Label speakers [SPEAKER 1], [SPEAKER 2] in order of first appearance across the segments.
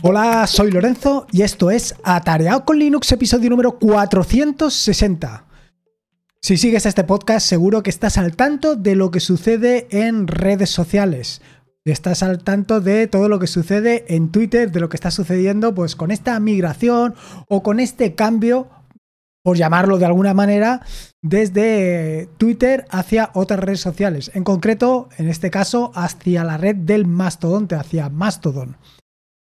[SPEAKER 1] Hola, soy Lorenzo y esto es Atareado con Linux, episodio número 460. Si sigues este podcast, seguro que estás al tanto de lo que sucede en redes sociales. Estás al tanto de todo lo que sucede en Twitter, de lo que está sucediendo pues con esta migración o con este cambio, por llamarlo de alguna manera, desde Twitter hacia otras redes sociales. En concreto, en este caso, hacia la red del mastodonte, hacia Mastodon.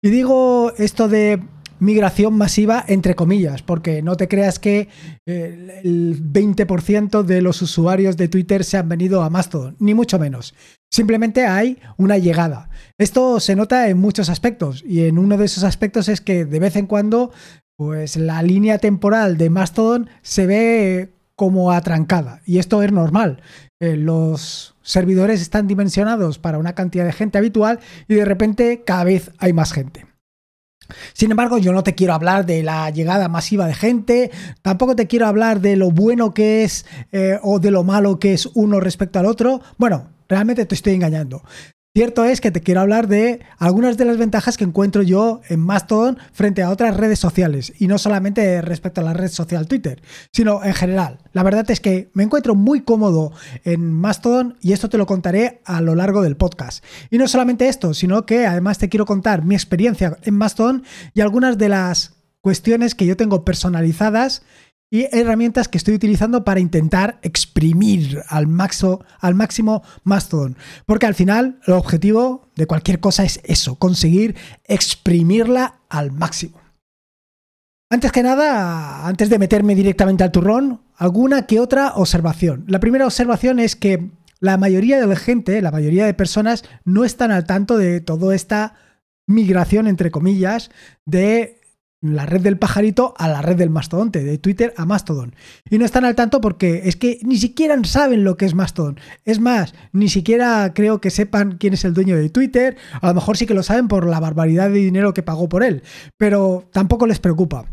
[SPEAKER 1] Y digo esto de migración masiva entre comillas, porque no te creas que eh, el 20% de los usuarios de Twitter se han venido a Mastodon, ni mucho menos. Simplemente hay una llegada. Esto se nota en muchos aspectos y en uno de esos aspectos es que de vez en cuando pues la línea temporal de Mastodon se ve como atrancada y esto es normal. Eh, los servidores están dimensionados para una cantidad de gente habitual y de repente cada vez hay más gente. Sin embargo, yo no te quiero hablar de la llegada masiva de gente, tampoco te quiero hablar de lo bueno que es eh, o de lo malo que es uno respecto al otro. Bueno, realmente te estoy engañando. Cierto es que te quiero hablar de algunas de las ventajas que encuentro yo en Mastodon frente a otras redes sociales y no solamente respecto a la red social Twitter, sino en general. La verdad es que me encuentro muy cómodo en Mastodon y esto te lo contaré a lo largo del podcast. Y no solamente esto, sino que además te quiero contar mi experiencia en Mastodon y algunas de las cuestiones que yo tengo personalizadas y herramientas que estoy utilizando para intentar exprimir al, al máximo Mastodon. Porque al final el objetivo de cualquier cosa es eso, conseguir exprimirla al máximo. Antes que nada, antes de meterme directamente al turrón, alguna que otra observación. La primera observación es que la mayoría de la gente, la mayoría de personas, no están al tanto de toda esta migración, entre comillas, de la red del pajarito a la red del mastodonte, de Twitter a Mastodon. Y no están al tanto porque es que ni siquiera saben lo que es Mastodon. Es más, ni siquiera creo que sepan quién es el dueño de Twitter. A lo mejor sí que lo saben por la barbaridad de dinero que pagó por él, pero tampoco les preocupa.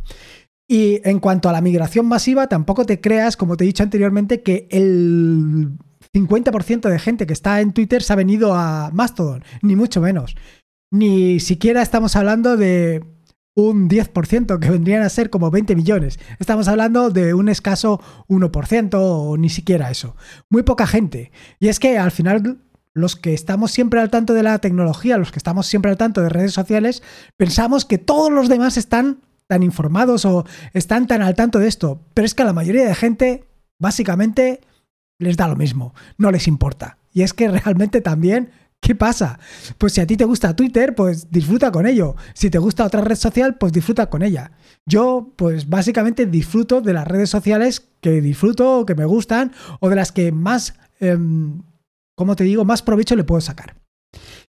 [SPEAKER 1] Y en cuanto a la migración masiva, tampoco te creas, como te he dicho anteriormente, que el 50% de gente que está en Twitter se ha venido a Mastodon, ni mucho menos. Ni siquiera estamos hablando de un 10%, que vendrían a ser como 20 millones. Estamos hablando de un escaso 1% o ni siquiera eso. Muy poca gente. Y es que al final los que estamos siempre al tanto de la tecnología, los que estamos siempre al tanto de redes sociales, pensamos que todos los demás están tan informados o están tan al tanto de esto. Pero es que a la mayoría de gente, básicamente, les da lo mismo, no les importa. Y es que realmente también ¿Qué pasa? Pues si a ti te gusta Twitter, pues disfruta con ello. Si te gusta otra red social, pues disfruta con ella. Yo, pues básicamente disfruto de las redes sociales que disfruto, que me gustan, o de las que más, em, como te digo, más provecho le puedo sacar.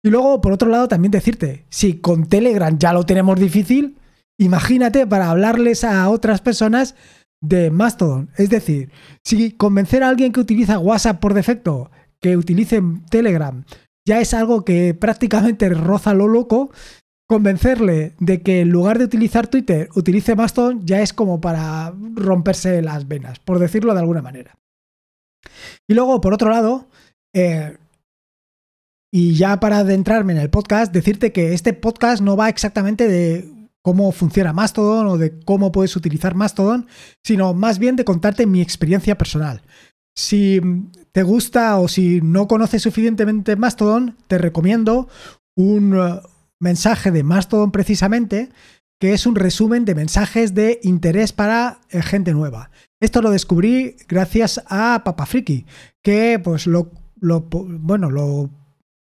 [SPEAKER 1] Y luego, por otro lado, también decirte, si con Telegram ya lo tenemos difícil, imagínate para hablarles a otras personas de Mastodon. Es decir, si convencer a alguien que utiliza WhatsApp por defecto, que utilice Telegram, ya es algo que prácticamente roza lo loco. Convencerle de que en lugar de utilizar Twitter utilice Mastodon ya es como para romperse las venas, por decirlo de alguna manera. Y luego, por otro lado, eh, y ya para adentrarme en el podcast, decirte que este podcast no va exactamente de cómo funciona Mastodon o de cómo puedes utilizar Mastodon, sino más bien de contarte mi experiencia personal. Si te gusta o si no conoces suficientemente Mastodon, te recomiendo un uh, mensaje de Mastodon precisamente, que es un resumen de mensajes de interés para eh, gente nueva. Esto lo descubrí gracias a Papafriki, que pues lo, lo bueno, lo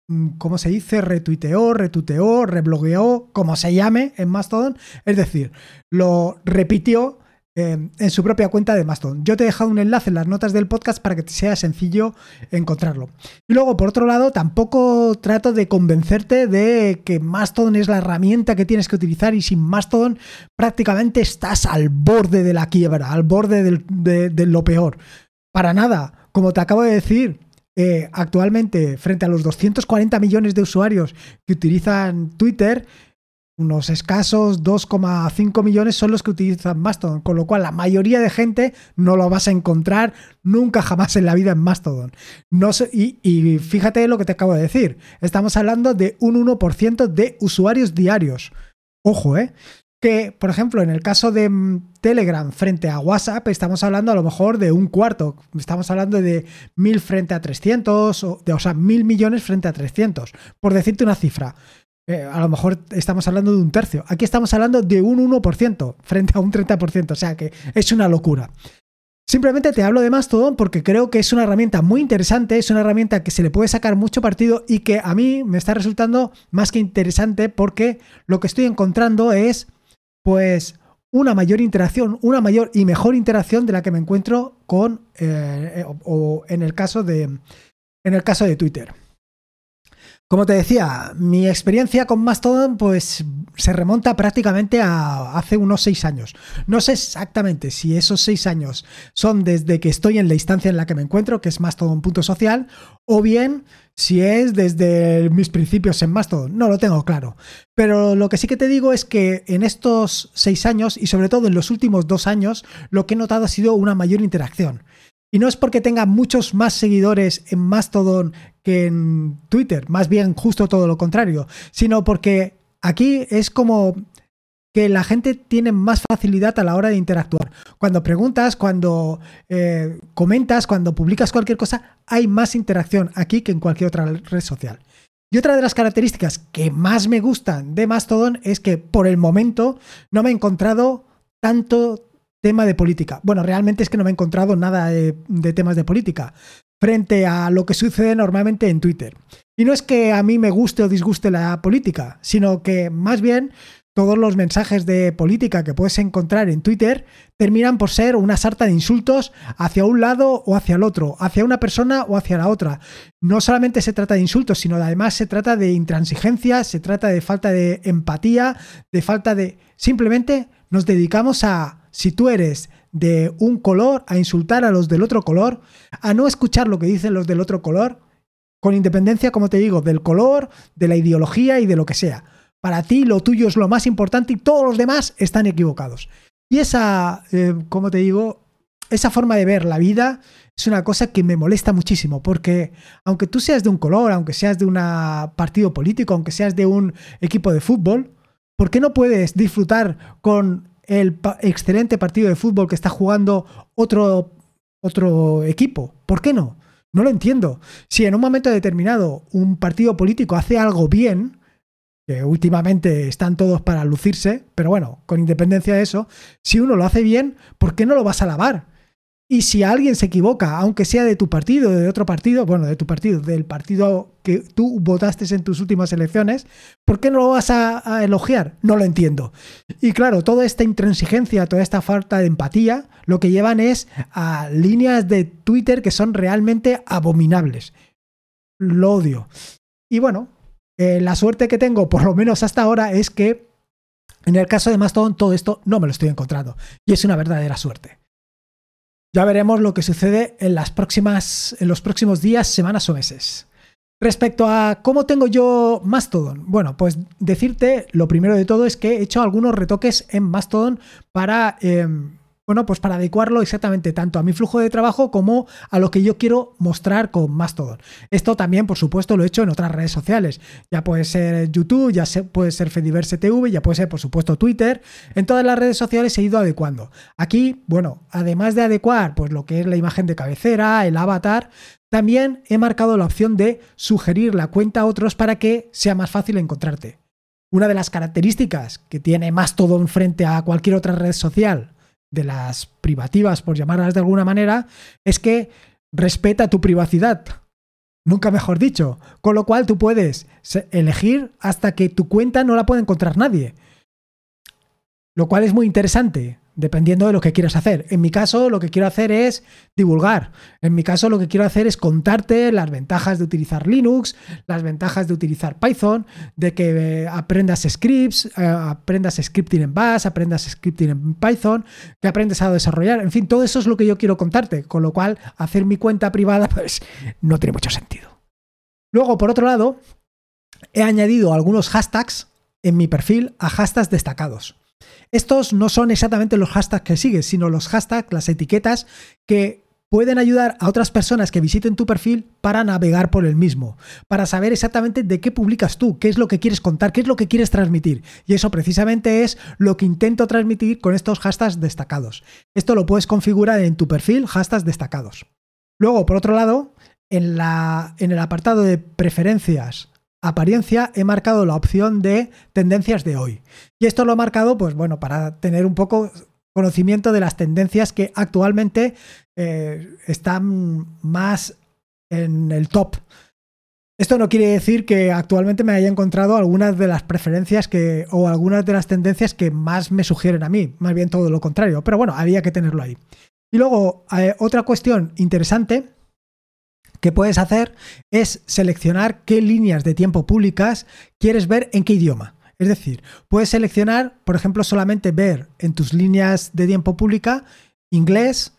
[SPEAKER 1] mm, ¿cómo se dice? Retuiteó, retuiteó, reblogueó, como se llame en Mastodon. Es decir, lo repitió Em, en su propia cuenta de Mastodon. Yo te he dejado un enlace en las notas del podcast para que te sea sencillo encontrarlo. Y luego, por otro lado, tampoco trato de convencerte de que Mastodon es la herramienta que tienes que utilizar y sin Mastodon prácticamente estás al borde de la quiebra, al borde de, lo peor. Para nada, como te acabo de decir, eh, actualmente, frente a los 240 millones de usuarios que utilizan Twitter, unos escasos 2,5 millones son los que utilizan Mastodon, con lo cual la mayoría de gente no lo vas a encontrar nunca jamás en la vida en Mastodon. No y, y, fíjate lo que te acabo de decir, estamos hablando de un 1% de usuarios diarios. Ojo, ¿eh? Que, por ejemplo, en el caso de mm, Telegram frente a WhatsApp, estamos hablando a lo mejor de un cuarto. Estamos hablando de mil frente a 300, o, de, o sea, mil millones frente a 300, por decirte una cifra. Eh, a lo mejor estamos hablando de un tercio. Aquí estamos hablando de un 1% frente a un 30%. O sea que es una locura. Simplemente te hablo de Mastodon porque creo que es una herramienta muy interesante, es una herramienta que se le puede sacar mucho partido y que a mí me está resultando más que interesante porque lo que estoy encontrando es pues una mayor interacción, una mayor y mejor interacción de la que me encuentro con eh, o, en el caso de en el caso de Twitter. Como te decía, mi experiencia con Mastodon pues se remonta prácticamente a hace unos seis años. No sé exactamente si esos seis años son desde que estoy en la instancia en la que me encuentro, que es Mastodon.social, o bien si es desde mis principios en Mastodon. No lo tengo claro. Pero lo que sí que te digo es que en estos seis años y sobre todo en los últimos dos años, lo que he notado ha sido una mayor interacción. Y no es porque tenga muchos más seguidores en Mastodon que en Twitter, más bien justo todo lo contrario, sino porque aquí es como que la gente tiene más facilidad a la hora de interactuar. Cuando preguntas, cuando eh, comentas, cuando publicas cualquier cosa, hay más interacción aquí que en cualquier otra red social. Y otra de las características que más me gustan de Mastodon es que por el momento no me he encontrado tanto tema de política. Bueno, realmente es que no me he encontrado nada de, temas de política frente a lo que sucede normalmente en Twitter. Y no es que a mí me guste o disguste la política, sino que más bien todos los mensajes de política que puedes encontrar en Twitter terminan por ser una sarta de insultos hacia un lado o hacia el otro, hacia una persona o hacia la otra. No solamente se trata de insultos, sino además se trata de intransigencia, se trata de falta de empatía, de falta de... Simplemente nos dedicamos a si tú eres de un color, a insultar a los del otro color, a no escuchar lo que dicen los del otro color, con independencia, como te digo, del color, de la ideología y de lo que sea. Para ti lo tuyo es lo más importante y todos los demás están equivocados. Y esa, eh, como te digo, esa forma de ver la vida es una cosa que me molesta muchísimo, porque aunque tú seas de un color, aunque seas de un partido político, aunque seas de un equipo de fútbol, ¿por qué no puedes disfrutar con el excelente partido de fútbol que está jugando otro, otro equipo. ¿Por qué no? No lo entiendo. Si en un momento determinado un partido político hace algo bien, que últimamente están todos para lucirse, pero bueno, con independencia de eso, si uno lo hace bien, ¿por qué no lo vas a alabar? Y si alguien se equivoca, aunque sea de tu partido, de otro partido, bueno, de tu partido, del partido que tú votaste en tus últimas elecciones, ¿por qué no lo vas a, elogiar? No lo entiendo. Y claro, toda esta intransigencia, toda esta falta de empatía, lo que llevan es a líneas de Twitter que son realmente abominables. Lo odio. Y bueno, eh, la suerte que tengo, por lo menos hasta ahora, es que en el caso de Mastodon todo esto no me lo estoy encontrando. Y es una verdadera suerte. Ya veremos lo que sucede en, las próximas, en los próximos días, semanas o meses. Respecto a cómo tengo yo Mastodon, bueno, pues decirte lo primero de todo es que he hecho algunos retoques en Mastodon para em, bueno, pues para adecuarlo exactamente tanto a mi flujo de trabajo como a lo que yo quiero mostrar con Mastodon. Esto también, por supuesto, lo he hecho en otras redes sociales. Ya puede ser YouTube, ya puede ser Fediverse TV, ya puede ser, por supuesto, Twitter. En todas las redes sociales he ido adecuando. Aquí, bueno, además de adecuar pues lo que es la imagen de cabecera, el avatar, también he marcado la opción de sugerir la cuenta a otros para que sea más fácil encontrarte. Una de las características que tiene Mastodon frente a cualquier otra red social de las privativas, por llamarlas de alguna manera, es que respeta tu privacidad. Nunca mejor dicho. Con lo cual tú puedes elegir hasta que tu cuenta no la pueda encontrar nadie. Lo cual es muy interesante dependiendo de lo que quieras hacer. En mi caso, lo que quiero hacer es divulgar. En mi caso, lo que quiero hacer es contarte las ventajas de utilizar Linux, las ventajas de utilizar Python, de que eh, aprendas scripts, eh, aprendas scripting en Bash, aprendas scripting en Python, que aprendes a desarrollar. En fin, todo eso es lo que yo quiero contarte. Con lo cual, hacer mi cuenta privada, pues no tiene mucho sentido. Luego, por otro lado, he añadido algunos hashtags en mi perfil a hashtags destacados. Estos no son exactamente los hashtags que sigues, sino los hashtags, las etiquetas que pueden ayudar a otras personas que visiten tu perfil para navegar por el mismo, para saber exactamente de qué publicas tú, qué es lo que quieres contar, qué es lo que quieres transmitir. Y eso precisamente es lo que intento transmitir con estos hashtags destacados. Esto lo puedes configurar en tu perfil, hashtags destacados. Luego, por otro lado, en, en el apartado de preferencias apariencia he marcado la opción de tendencias de hoy. Y esto lo he marcado, pues bueno, para tener un poco conocimiento de las tendencias que actualmente eh, están más en el top. Esto no quiere decir que actualmente me haya encontrado algunas de las preferencias que, o algunas de las tendencias que más me sugieren a mí, más bien todo lo contrario, pero bueno, había que tenerlo ahí. Y luego, eh, otra cuestión interesante que puedes hacer es seleccionar qué líneas de tiempo públicas quieres ver en qué idioma. Es decir, puedes seleccionar, por ejemplo, solamente ver en tus líneas de tiempo pública inglés,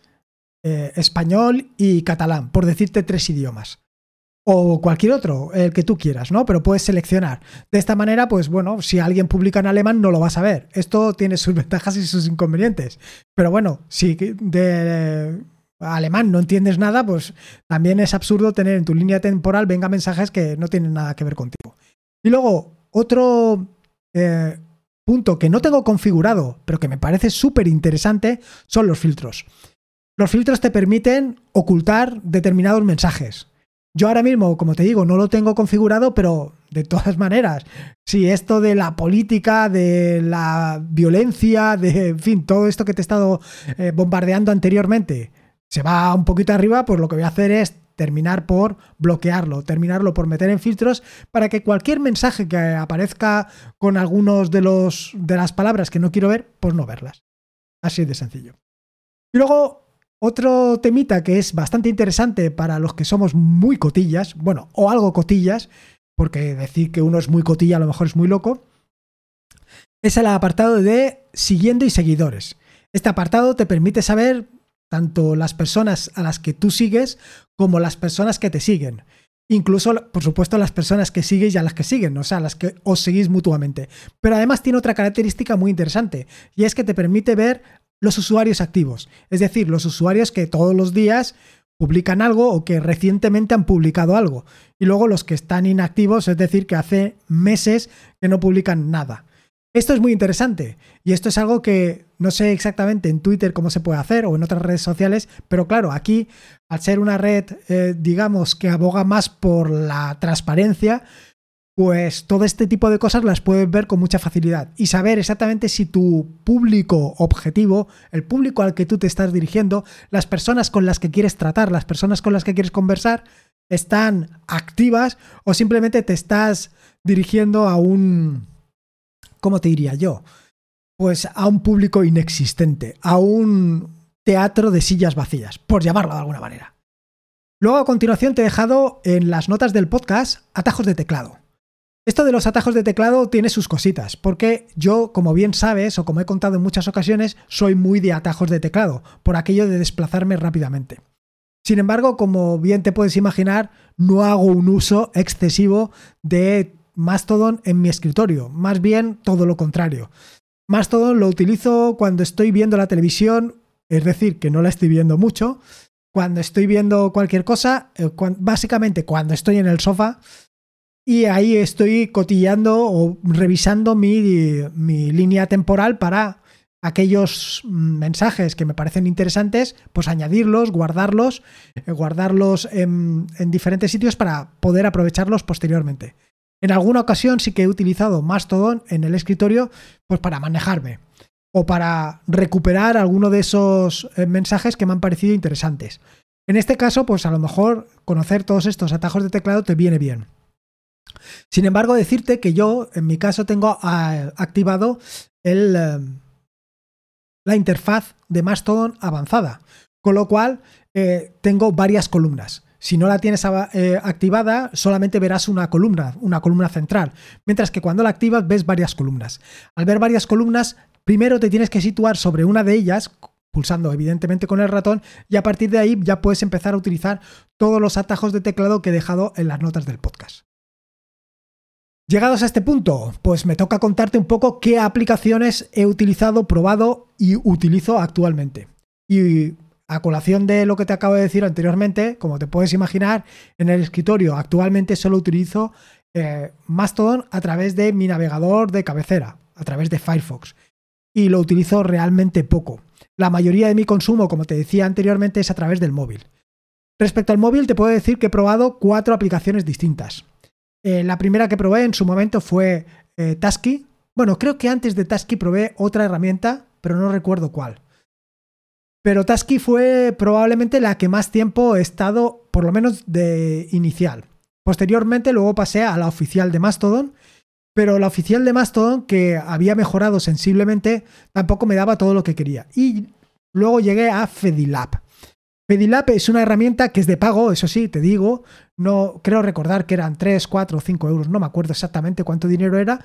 [SPEAKER 1] eh, español y catalán, por decirte tres idiomas. O cualquier otro, el que tú quieras, ¿no? Pero puedes seleccionar. De esta manera, pues bueno, si alguien publica en alemán no lo vas a ver. Esto tiene sus ventajas y sus inconvenientes. Pero bueno, si de alemán no entiendes nada, pues también es absurdo tener en tu línea temporal venga mensajes que no tienen nada que ver contigo. Y luego, otro eh, punto que no tengo configurado, pero que me parece súper interesante, son los filtros. Los filtros te permiten ocultar determinados mensajes. Yo ahora mismo, como te digo, no lo tengo configurado, pero de todas maneras, si esto de la política, de la violencia, de, en fin, todo esto que te he estado eh, bombardeando anteriormente, se va un poquito arriba, pues lo que voy a hacer es terminar por bloquearlo, terminarlo por meter en filtros para que cualquier mensaje que aparezca con algunos de los de las palabras que no quiero ver, pues no verlas. Así de sencillo. Y luego otro temita que es bastante interesante para los que somos muy cotillas, bueno, o algo cotillas, porque decir que uno es muy cotilla a lo mejor es muy loco, es el apartado de siguiendo y seguidores. Este apartado te permite saber tanto las personas a las que tú sigues como las personas que te siguen. Incluso, por supuesto, las personas que sigues y a las que siguen, o sea, las que os seguís mutuamente. Pero además tiene otra característica muy interesante, y es que te permite ver los usuarios activos, es decir, los usuarios que todos los días publican algo o que recientemente han publicado algo. Y luego los que están inactivos, es decir, que hace meses que no publican nada. Esto es muy interesante y esto es algo que no sé exactamente en Twitter cómo se puede hacer o en otras redes sociales, pero claro, aquí al ser una red, eh, digamos, que aboga más por la transparencia, pues todo este tipo de cosas las puedes ver con mucha facilidad. Y saber exactamente si tu público objetivo, el público al que tú te estás dirigiendo, las personas con las que quieres tratar, las personas con las que quieres conversar, están activas o simplemente te estás dirigiendo a un ¿cómo te diría yo? Pues a un público inexistente, a un teatro de sillas vacías, por llamarlo de alguna manera. Luego a continuación te he dejado en las notas del podcast atajos de teclado. Esto de los atajos de teclado tiene sus cositas, porque yo, como bien sabes, o como he contado en muchas ocasiones, soy muy de atajos de teclado, por aquello de desplazarme rápidamente. Sin embargo, como bien te puedes imaginar, no hago un uso excesivo de Mastodon en mi escritorio, más bien todo lo contrario. Mastodon lo utilizo cuando estoy viendo la televisión, es decir, que no la estoy viendo mucho, cuando estoy viendo cualquier cosa, eh, básicamente cuando estoy en el sofá y ahí estoy cotillando o revisando mi, mi línea temporal para aquellos mensajes que me parecen interesantes, pues añadirlos, guardarlos, eh, guardarlos en, en diferentes sitios para poder aprovecharlos posteriormente. En alguna ocasión sí que he utilizado Mastodon en el escritorio pues para manejarme o para recuperar alguno de esos eh, mensajes que me han parecido interesantes. En este caso, pues a lo mejor conocer todos estos atajos de teclado te viene bien. Sin embargo, decirte que yo, en mi caso, tengo ah, activado eh, la interfaz de Mastodon avanzada, con lo cual eh, tengo varias columnas. Si no la tienes eh, activada, solamente verás una columna, una columna central, mientras que cuando la activas ves varias columnas. Al ver varias columnas, primero te tienes que situar sobre una de ellas, pulsando evidentemente con el ratón, y a partir de ahí ya puedes empezar a utilizar todos los atajos de teclado que he dejado en las notas del podcast. Llegados a este punto, pues me toca contarte un poco qué aplicaciones he utilizado, probado y utilizo actualmente. Y A colación de lo que te acabo de decir anteriormente, como te puedes imaginar, en el escritorio actualmente solo utilizo eh, Mastodon a través de mi navegador de cabecera, a través de Firefox. Y lo utilizo realmente poco. La mayoría de mi consumo, como te decía anteriormente, es a través del móvil. Respecto al móvil, te puedo decir que he probado cuatro aplicaciones distintas. Eh, la primera que probé en su momento fue eh, Tasky. Bueno, creo que antes de Tasky probé otra herramienta, pero no recuerdo cuál. Pero Tasky fue probablemente la que más tiempo he estado, por lo menos de inicial. Posteriormente luego pasé a la oficial de Mastodon, pero la oficial de Mastodon, que había mejorado sensiblemente, tampoco me daba todo lo que quería. Y luego llegué a Fedilab. Fedilab es una herramienta que es de pago, eso sí, te digo. No creo recordar que eran 3, 4 o 5 euros, no me acuerdo exactamente cuánto dinero era,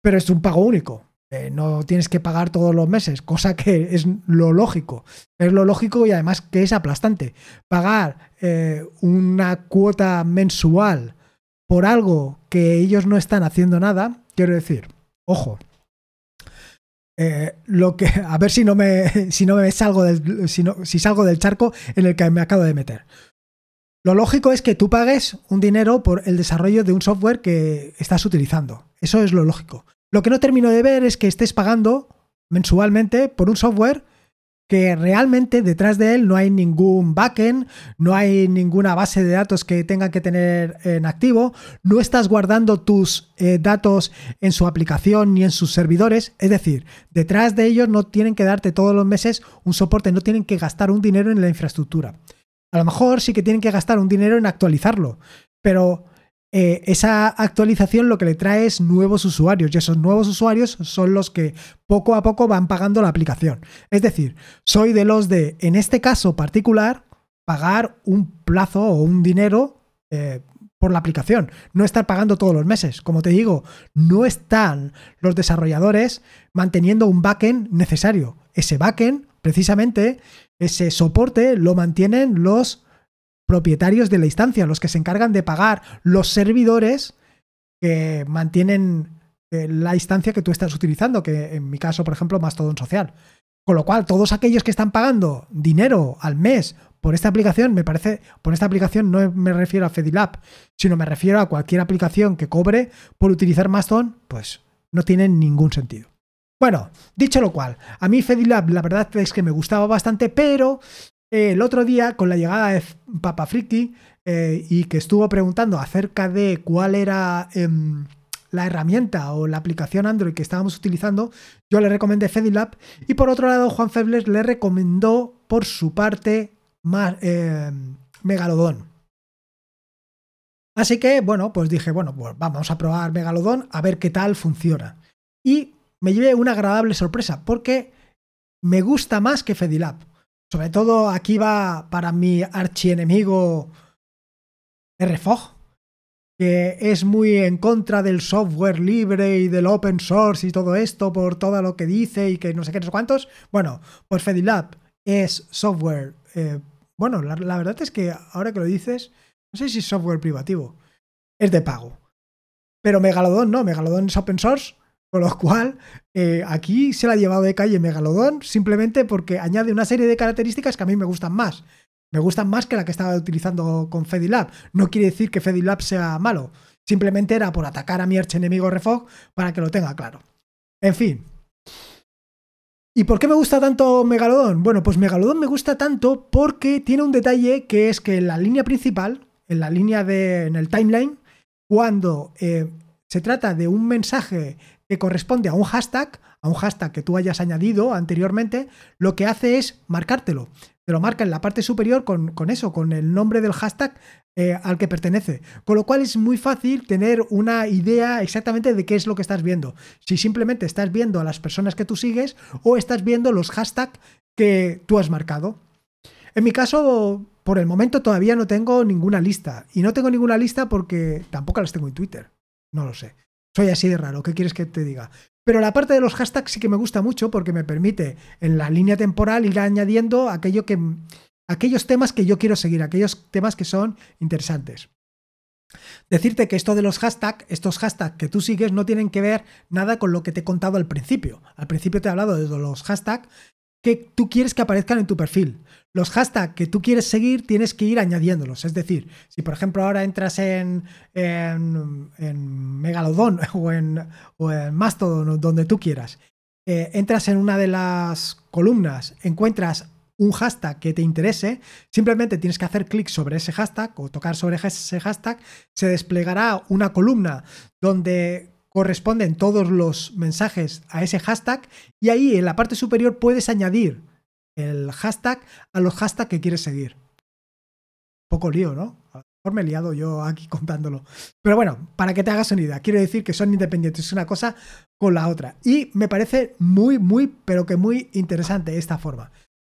[SPEAKER 1] pero es un pago único. Eh, no tienes que pagar todos los meses, cosa que es lo lógico. Es lo lógico y además que es aplastante. Pagar eh, una cuota mensual por algo que ellos no están haciendo nada, quiero decir, ojo. Eh, lo que, a ver si no me, si no me salgo del, si, si salgo del charco en el que me acabo de meter. Lo lógico es que tú pagues un dinero por el desarrollo de un software que estás utilizando. Eso es lo lógico. Lo que no termino de ver es que estés pagando mensualmente por un software que realmente detrás de él no hay ningún backend, no hay ninguna base de datos que tenga que tener en activo, no estás guardando tus eh, datos en su aplicación ni en sus servidores, es decir, detrás de ellos no tienen que darte todos los meses un soporte, no tienen que gastar un dinero en la infraestructura. A lo mejor sí que tienen que gastar un dinero en actualizarlo, pero eh, esa actualización lo que le trae es nuevos usuarios y esos nuevos usuarios son los que poco a poco van pagando la aplicación. Es decir, soy de los de, en este caso particular, pagar un plazo o un dinero eh, por la aplicación, no estar pagando todos los meses. Como te digo, no están los desarrolladores manteniendo un backend necesario. Ese backend, precisamente, ese soporte lo mantienen los propietarios de la instancia, los que se encargan de pagar los servidores que mantienen eh, la instancia que tú estás utilizando, que en mi caso, por ejemplo, Mastodon Social. Con lo cual, todos aquellos que están pagando dinero al mes por esta aplicación, me parece, por esta aplicación no me refiero a Fedilab, sino me refiero a cualquier aplicación que cobre por utilizar Mastodon, pues no tiene ningún sentido. Bueno, dicho lo cual, a mí Fedilab la verdad es que me gustaba bastante, pero el otro día, con la llegada de Papa Friki, eh, y que estuvo preguntando acerca de cuál era em, la herramienta o la aplicación Android que estábamos utilizando, yo le recomendé Fedilab. Y por otro lado, Juan Febles le recomendó por su parte em, Megalodon. Así que, bueno, pues dije, bueno, pues vamos a probar Megalodon a ver qué tal funciona. Y me llevé una agradable sorpresa porque me gusta más que Fedilab. Sobre todo aquí va para mi archienemigo RFOG, que es muy en contra del software libre y del open source y todo esto por todo lo que dice y que no sé qué, no sé cuántos. Bueno, pues Fedilab es software. Eh, bueno, la, la, verdad es que ahora que lo dices, no sé si es software privativo. Es de pago. Pero Megalodon no, Megalodon es open source con lo cual, eh, aquí se la ha llevado de calle Megalodon simplemente porque añade una serie de características que a mí me gustan más. Me gustan más que la que estaba utilizando con Fedilab. No quiere decir que Fedilab sea malo. Simplemente era por atacar a mi archenemigo Refog para que lo tenga claro. En fin. ¿Y por qué me gusta tanto Megalodon? Bueno, pues Megalodon me gusta tanto porque tiene un detalle que es que en la línea principal, en la línea de. en el timeline, cuando eh, se trata de un mensaje que corresponde a un hashtag, a un hashtag que tú hayas añadido anteriormente, lo que hace es marcártelo. Te lo marca en la parte superior con, eso, con el nombre del hashtag eh, al que pertenece. Con lo cual es muy fácil tener una idea exactamente de qué es lo que estás viendo. Si simplemente estás viendo a las personas que tú sigues o estás viendo los hashtags que tú has marcado. En mi caso, por el momento todavía no tengo ninguna lista. Y no tengo ninguna lista porque tampoco las tengo en Twitter. No lo sé. Soy así de raro, ¿qué quieres que te diga? Pero la parte de los hashtags sí que me gusta mucho porque me permite en la línea temporal ir añadiendo aquello que, aquellos temas que yo quiero seguir, aquellos temas que son interesantes. Decirte que esto de los hashtags, estos hashtags que tú sigues no tienen que ver nada con lo que te he contado al principio. Al principio te he hablado de los hashtags que tú quieres que aparezcan en tu perfil. Los hashtags que tú quieres seguir tienes que ir añadiéndolos. Es decir, si por ejemplo ahora entras en, en, Megalodon o en, o en Mastodon, donde tú quieras, eh, entras en una de las columnas, encuentras un hashtag que te interese, simplemente tienes que hacer clic sobre ese hashtag o tocar sobre ese hashtag, se desplegará una columna donde corresponden todos los mensajes a ese hashtag y ahí en la parte superior puedes añadir el hashtag a los hashtags que quieres seguir. Poco lío, ¿no? A lo mejor me he liado yo aquí contándolo. Pero bueno, para que te hagas una idea, quiero decir que son independientes una cosa con la otra. Y me parece muy, muy, pero que muy interesante esta forma.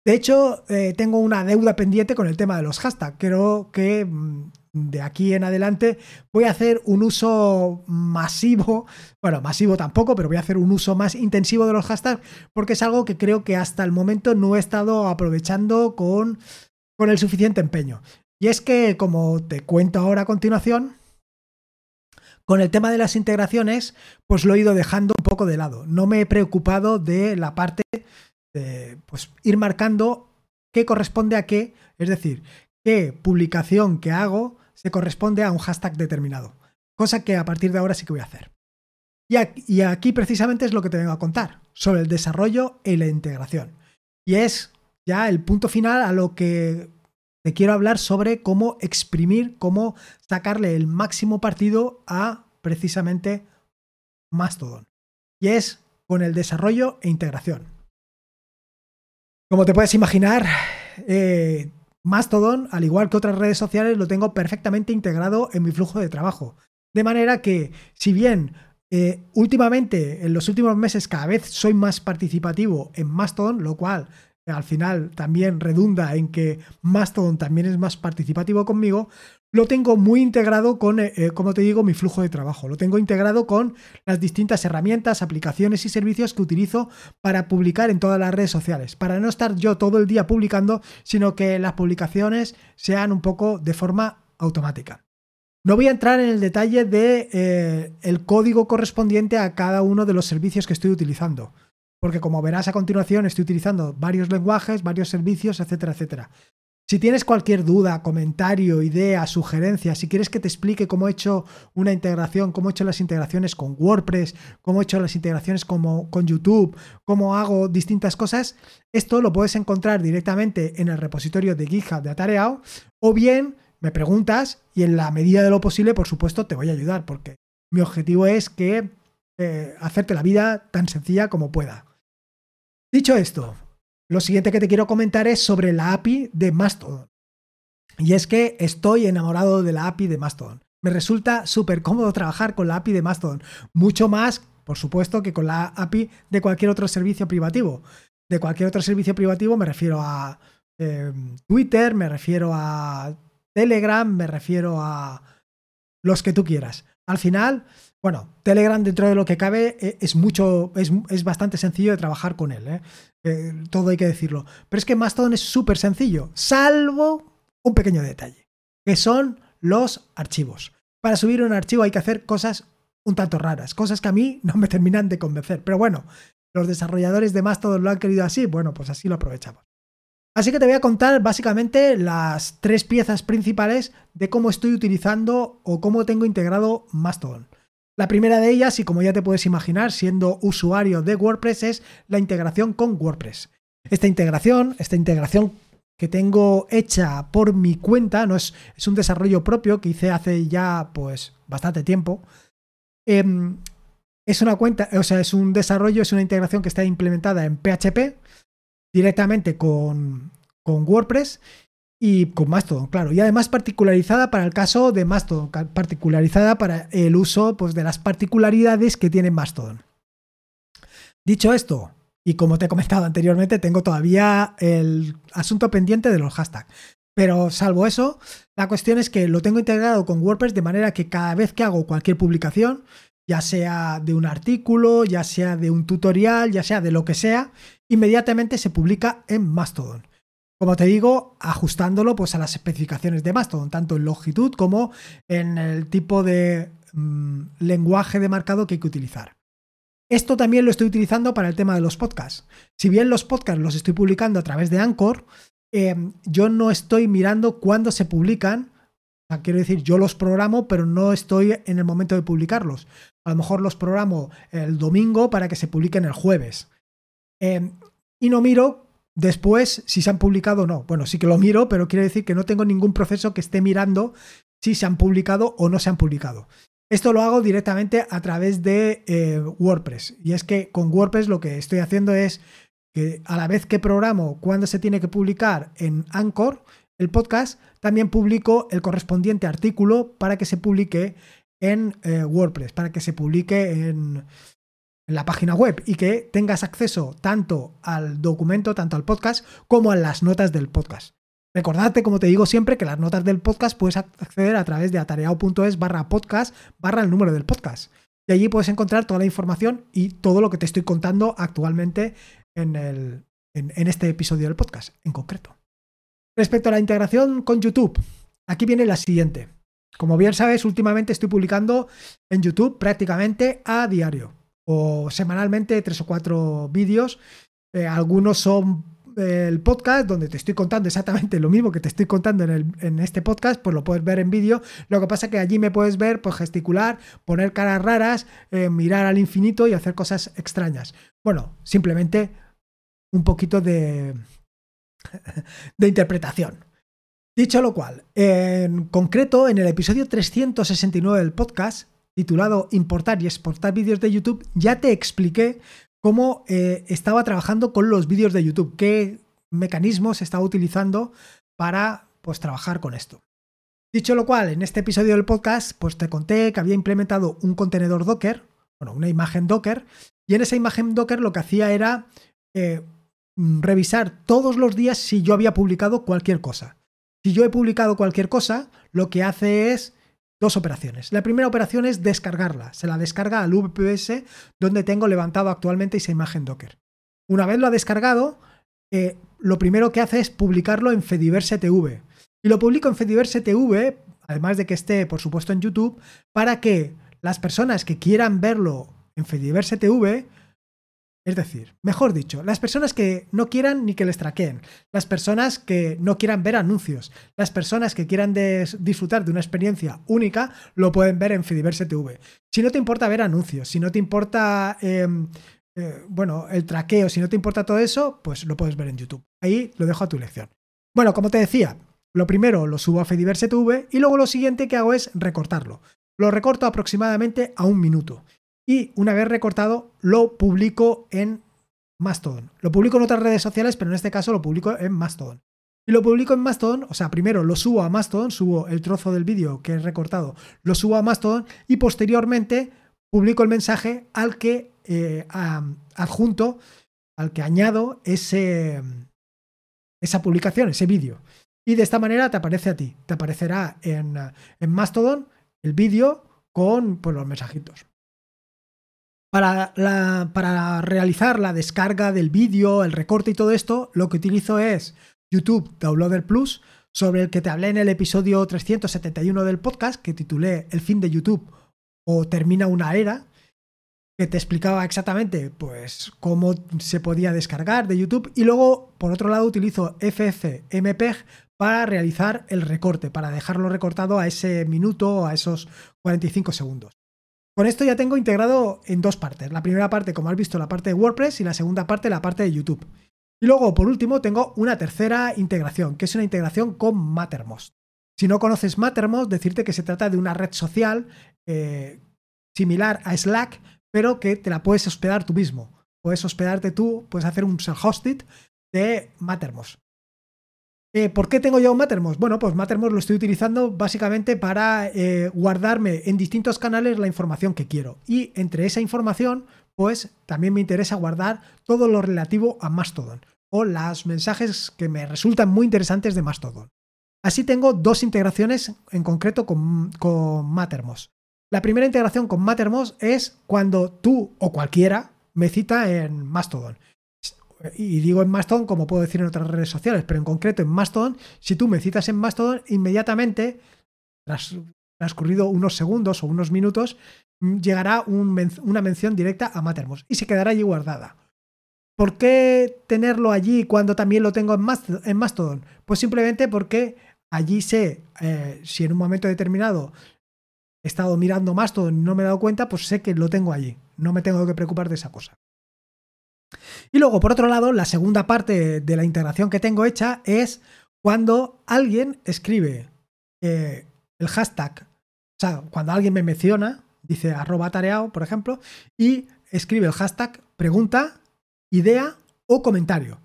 [SPEAKER 1] De hecho, eh, tengo una deuda pendiente con el tema de los hashtags. Creo que mm, de aquí en adelante voy a hacer un uso masivo, bueno, masivo tampoco, pero voy a hacer un uso más intensivo de los hashtags porque es algo que creo que hasta el momento no he estado aprovechando con, con el suficiente empeño. Y es que, como te cuento ahora a continuación, con el tema de las integraciones, pues lo he ido dejando un poco de lado. No me he preocupado de la parte pues, ir marcando qué corresponde a qué, es decir, qué publicación que hago se corresponde a un hashtag determinado, cosa que a partir de ahora sí que voy a hacer. Y aquí, precisamente es lo que te vengo a contar, sobre el desarrollo y la integración. Y es ya el punto final a lo que te quiero hablar sobre cómo exprimir, cómo sacarle el máximo partido a precisamente Mastodon. Y es con el desarrollo e integración. Como te puedes imaginar, eh, Mastodon, al igual que otras redes sociales, lo tengo perfectamente integrado en mi flujo de trabajo. De manera que, si bien eh, últimamente, en los últimos meses, cada vez soy más participativo en Mastodon, lo cual al final también redunda en que Mastodon también es más participativo conmigo, lo tengo muy integrado con, eh, eh, como te digo, mi flujo de trabajo. Lo tengo integrado con las distintas herramientas, aplicaciones y servicios que utilizo para publicar en todas las redes sociales. Para no estar yo todo el día publicando, sino que las publicaciones sean un poco de forma automática. No voy a entrar en el detalle de eh, código correspondiente a cada uno de los servicios que estoy utilizando porque como verás a continuación estoy utilizando varios lenguajes, varios servicios, etcétera, etcétera. Si tienes cualquier duda, comentario, idea, sugerencia, si quieres que te explique cómo he hecho una integración, cómo he hecho las integraciones con WordPress, cómo he hecho las integraciones como, con YouTube, cómo hago distintas cosas, esto lo puedes encontrar directamente en el repositorio de GitHub de Atareao o bien me preguntas y en la medida de lo posible, por supuesto, te voy a ayudar porque mi objetivo es que eh, hacerte la vida tan sencilla como pueda. Dicho esto, lo siguiente que te quiero comentar es sobre la API de Mastodon. Y es que estoy enamorado de la API de Mastodon. Me resulta súper cómodo trabajar con la API de Mastodon. Mucho más, por supuesto, que con la API de cualquier otro servicio privativo. De cualquier otro servicio privativo me refiero a em, Twitter, me refiero a Telegram, me refiero a los que tú quieras. Al final, bueno, Telegram dentro de lo que cabe eh, es mucho, es, bastante sencillo de trabajar con él, ¿eh? Eh, todo hay que decirlo. Pero es que Mastodon es súper sencillo, salvo un pequeño detalle, que son los archivos. Para subir un archivo hay que hacer cosas un tanto raras, cosas que a mí no me terminan de convencer. Pero bueno, los desarrolladores de Mastodon lo han querido así, bueno, pues así lo aprovechamos. Así que te voy a contar básicamente las tres piezas principales de cómo estoy utilizando o cómo tengo integrado Mastodon. La primera de ellas, y como ya te puedes imaginar, siendo usuario de WordPress, es la integración con WordPress. Esta integración, esta integración que tengo hecha por mi cuenta, no es, es un desarrollo propio que hice hace ya pues bastante tiempo. Em, es una cuenta, o sea, es un desarrollo, es una integración que está implementada en PHP directamente con, con WordPress y con Mastodon, claro. Y además particularizada para el caso de Mastodon, particularizada para el uso pues, de las particularidades que tiene Mastodon. Dicho esto, y como te he comentado anteriormente, tengo todavía el asunto pendiente de los hashtags. Pero salvo eso, la cuestión es que lo tengo integrado con WordPress de manera que cada vez que hago cualquier publicación, ya sea de un artículo, ya sea de un tutorial, ya sea de lo que sea, inmediatamente se publica en Mastodon como te digo, ajustándolo pues, a las especificaciones de Mastodon, tanto en longitud como en el tipo de mm, lenguaje de marcado que hay que utilizar. Esto también lo estoy utilizando para el tema de los podcasts. Si bien los podcasts los estoy publicando a través de Anchor, em, yo no estoy mirando cuándo se publican. quiero decir, yo los programo, pero no estoy en el momento de publicarlos. A lo mejor los programo el domingo para que se publiquen el jueves. Em, y no miro después si se han publicado o no. Bueno, sí que lo miro, pero quiere decir que no tengo ningún proceso que esté mirando si se han publicado o no se han publicado. Esto lo hago directamente a través de eh, WordPress. Y es que con WordPress lo que estoy haciendo es que a la vez que programo cuándo se tiene que publicar en Anchor el podcast, también publico el correspondiente artículo para que se publique en eh, WordPress, para que se publique en, en la página web y que tengas acceso tanto al documento, tanto al podcast, como a las notas del podcast. Recordate, como te digo siempre, que las notas del podcast puedes acceder a través de atareado.es barra podcast barra el número del podcast. Y allí puedes encontrar toda la información y todo lo que te estoy contando actualmente en, el, en, este episodio del podcast en concreto. Respecto a la integración con YouTube, aquí viene la siguiente. Como bien sabes, últimamente estoy publicando en YouTube prácticamente a diario o semanalmente tres o cuatro vídeos. Eh, algunos son el podcast donde te estoy contando exactamente lo mismo que te estoy contando en, este podcast, pues lo puedes ver en vídeo. Lo que pasa es que allí me puedes ver pues gesticular, poner caras raras, eh, mirar al infinito y hacer cosas extrañas. Bueno, simplemente un poquito de, de interpretación. Dicho lo cual, en concreto, en el episodio 369 del podcast, titulado Importar y exportar vídeos de YouTube, ya te expliqué cómo eh, estaba trabajando con los vídeos de YouTube, qué mecanismos estaba utilizando para pues, trabajar con esto. Dicho lo cual, en este episodio del podcast, pues te conté que había implementado un contenedor Docker, bueno, una imagen Docker, y en esa imagen Docker lo que hacía era eh, revisar todos los días si yo había publicado cualquier cosa. Si yo he publicado cualquier cosa, lo que hace es dos operaciones. La primera operación es descargarla. Se la descarga al VPS donde tengo levantado actualmente esa imagen Docker. Una vez lo ha descargado, eh, lo primero que hace es publicarlo en Fediverse TV. Y lo publico en Fediverse TV, además de que esté, por supuesto, en YouTube, para que las personas que quieran verlo en Fediverse TV es decir, mejor dicho, las personas que no quieran ni que les traqueen, las personas que no quieran ver anuncios, las personas que quieran disfrutar de una experiencia única, lo pueden ver en Fidiverse TV. Si no te importa ver anuncios, si no te importa, em, eh, bueno, el traqueo, si no te importa todo eso, pues lo puedes ver en YouTube. Ahí lo dejo a tu elección. Bueno, como te decía, lo primero lo subo a Fidiverse TV y luego lo siguiente que hago es recortarlo. Lo recorto aproximadamente a un minuto y una vez recortado lo publico en Mastodon. Lo publico en otras redes sociales, pero en este caso lo publico en Mastodon. Y lo publico en Mastodon, o sea, primero lo subo a Mastodon, subo el trozo del vídeo que he recortado, lo subo a Mastodon y posteriormente publico el mensaje al que eh, adjunto, al que añado ese, esa publicación, ese vídeo. Y de esta manera te aparece a ti, te aparecerá en, en Mastodon el vídeo con pues, los mensajitos. Para, realizar la descarga del vídeo, el recorte y todo esto, lo que utilizo es YouTube Downloader Plus, sobre el que te hablé en el episodio 371 del podcast, que titulé El fin de YouTube o Termina una era, que te explicaba exactamente pues cómo se podía descargar de YouTube y luego por otro lado utilizo FFmpeg para realizar el recorte, para dejarlo recortado a ese minuto o a esos 45 segundos. Con esto ya tengo integrado en dos partes. La primera parte, como has visto, la parte de WordPress y la segunda parte, la parte de YouTube. Y luego, por último, tengo una tercera integración, que es una integración con Mattermost. Si no conoces Mattermost, decirte que se trata de una red social eh, similar a Slack, pero que te la puedes hospedar tú mismo. Puedes hospedarte tú, puedes hacer un self-hosted de Mattermost. Eh, ¿Por qué tengo yo un Mattermost? Bueno, pues Mattermost lo estoy utilizando básicamente para eh, guardarme en distintos canales la información que quiero. Y entre esa información, pues también me interesa guardar todo lo relativo a Mastodon o los mensajes que me resultan muy interesantes de Mastodon. Así tengo dos integraciones en concreto con, con Mattermost. La primera integración con Mattermost es cuando tú o cualquiera me cita en Mastodon y digo en Mastodon como puedo decir en otras redes sociales, pero en concreto en Mastodon, si tú me citas en Mastodon, inmediatamente, tras transcurrido unos segundos o unos minutos, mm, llegará una mención directa a Mattermost y se quedará allí guardada. ¿Por qué tenerlo allí cuando también lo tengo en, Mastodon? Pues simplemente porque allí sé eh, si en un momento determinado he estado mirando Mastodon y no me he dado cuenta, pues sé que lo tengo allí. No me tengo que preocupar de esa cosa. Y luego, por otro lado, la segunda parte de la integración que tengo hecha es cuando alguien escribe eh, el hashtag, o sea, cuando alguien me menciona, dice arroba tareao, por ejemplo, y escribe el hashtag pregunta idea o comentario.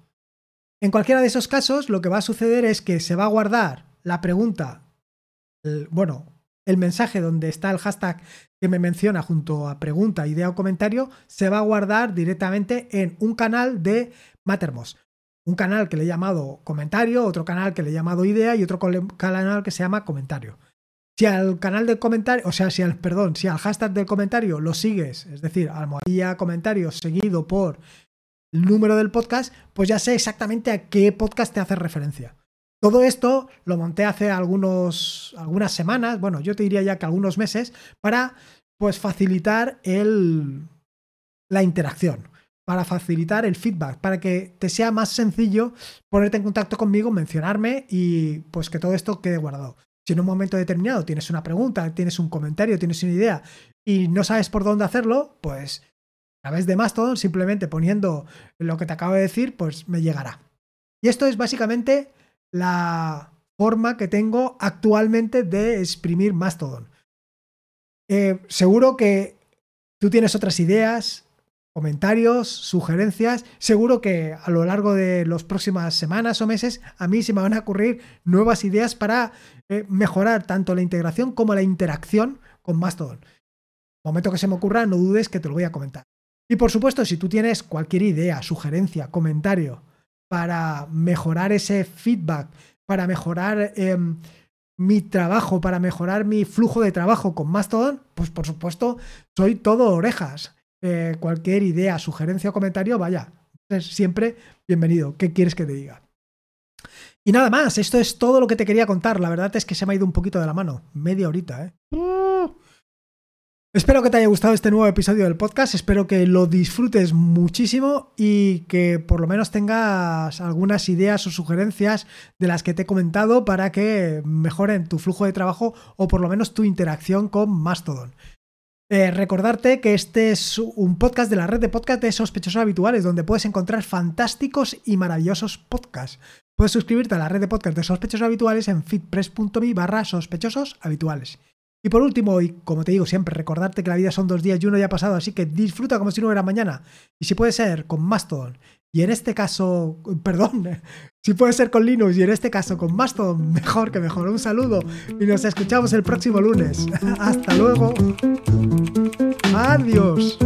[SPEAKER 1] En cualquiera de esos casos, lo que va a suceder es que se va a guardar la pregunta, bueno, el mensaje donde está el hashtag que me menciona junto a pregunta, idea o comentario, se va a guardar directamente en un canal de Mattermost. Un canal que le he llamado comentario, otro canal que le he llamado idea y otro canal que se llama comentario. Si al canal del comentario, o sea, si al, perdón, si al hashtag del comentario lo sigues, es decir, almohadilla comentario seguido por el número del podcast, pues ya sé exactamente a qué podcast te hace referencia. Todo esto lo monté hace algunos, algunas semanas, bueno, yo te diría ya que algunos meses, para pues facilitar el, la interacción, para facilitar el feedback, para que te sea más sencillo ponerte en contacto conmigo, mencionarme y pues que todo esto quede guardado. Si en un momento determinado tienes una pregunta, tienes un comentario, tienes una idea y no sabes por dónde hacerlo, pues a través de Mastodon, simplemente poniendo lo que te acabo de decir, pues me llegará. Y esto es básicamente la forma que tengo actualmente de exprimir Mastodon. Eh, seguro que tú tienes otras ideas, comentarios, sugerencias. Seguro que a lo largo de las próximas semanas o meses a mí se me van a ocurrir nuevas ideas para eh, mejorar tanto la integración como la interacción con Mastodon. Momento que se me ocurra, no dudes que te lo voy a comentar. Y por supuesto, si tú tienes cualquier idea, sugerencia, comentario para mejorar ese feedback, para mejorar em, mi trabajo, para mejorar mi flujo de trabajo con Mastodon, pues por supuesto, soy todo orejas. Eh, cualquier idea, sugerencia o comentario, vaya, es siempre bienvenido. ¿Qué quieres que te diga? Y nada más, esto es todo lo que te quería contar. La verdad es que se me ha ido un poquito de la mano. Media horita, ¿eh? Espero que te haya gustado este nuevo episodio del podcast, espero que lo disfrutes muchísimo y que por lo menos tengas algunas ideas o sugerencias de las que te he comentado para que mejoren tu flujo de trabajo o por lo menos tu interacción con Mastodon. Eh, recordarte que este es un podcast de la red de podcast de sospechosos habituales, donde puedes encontrar fantásticos y maravillosos podcasts. Puedes suscribirte a la red de podcast de sospechosos habituales en fitpress.me barra sospechosos. Y por último, y como te digo siempre, recordarte que la vida son dos días y uno ya ha pasado, así que disfruta como si no hubiera mañana. Y si puede ser con Mastodon, y en este caso, perdón, si puede ser con Linux y en este caso con Mastodon, mejor que mejor. Un saludo y nos escuchamos el próximo lunes. Hasta luego. Adiós.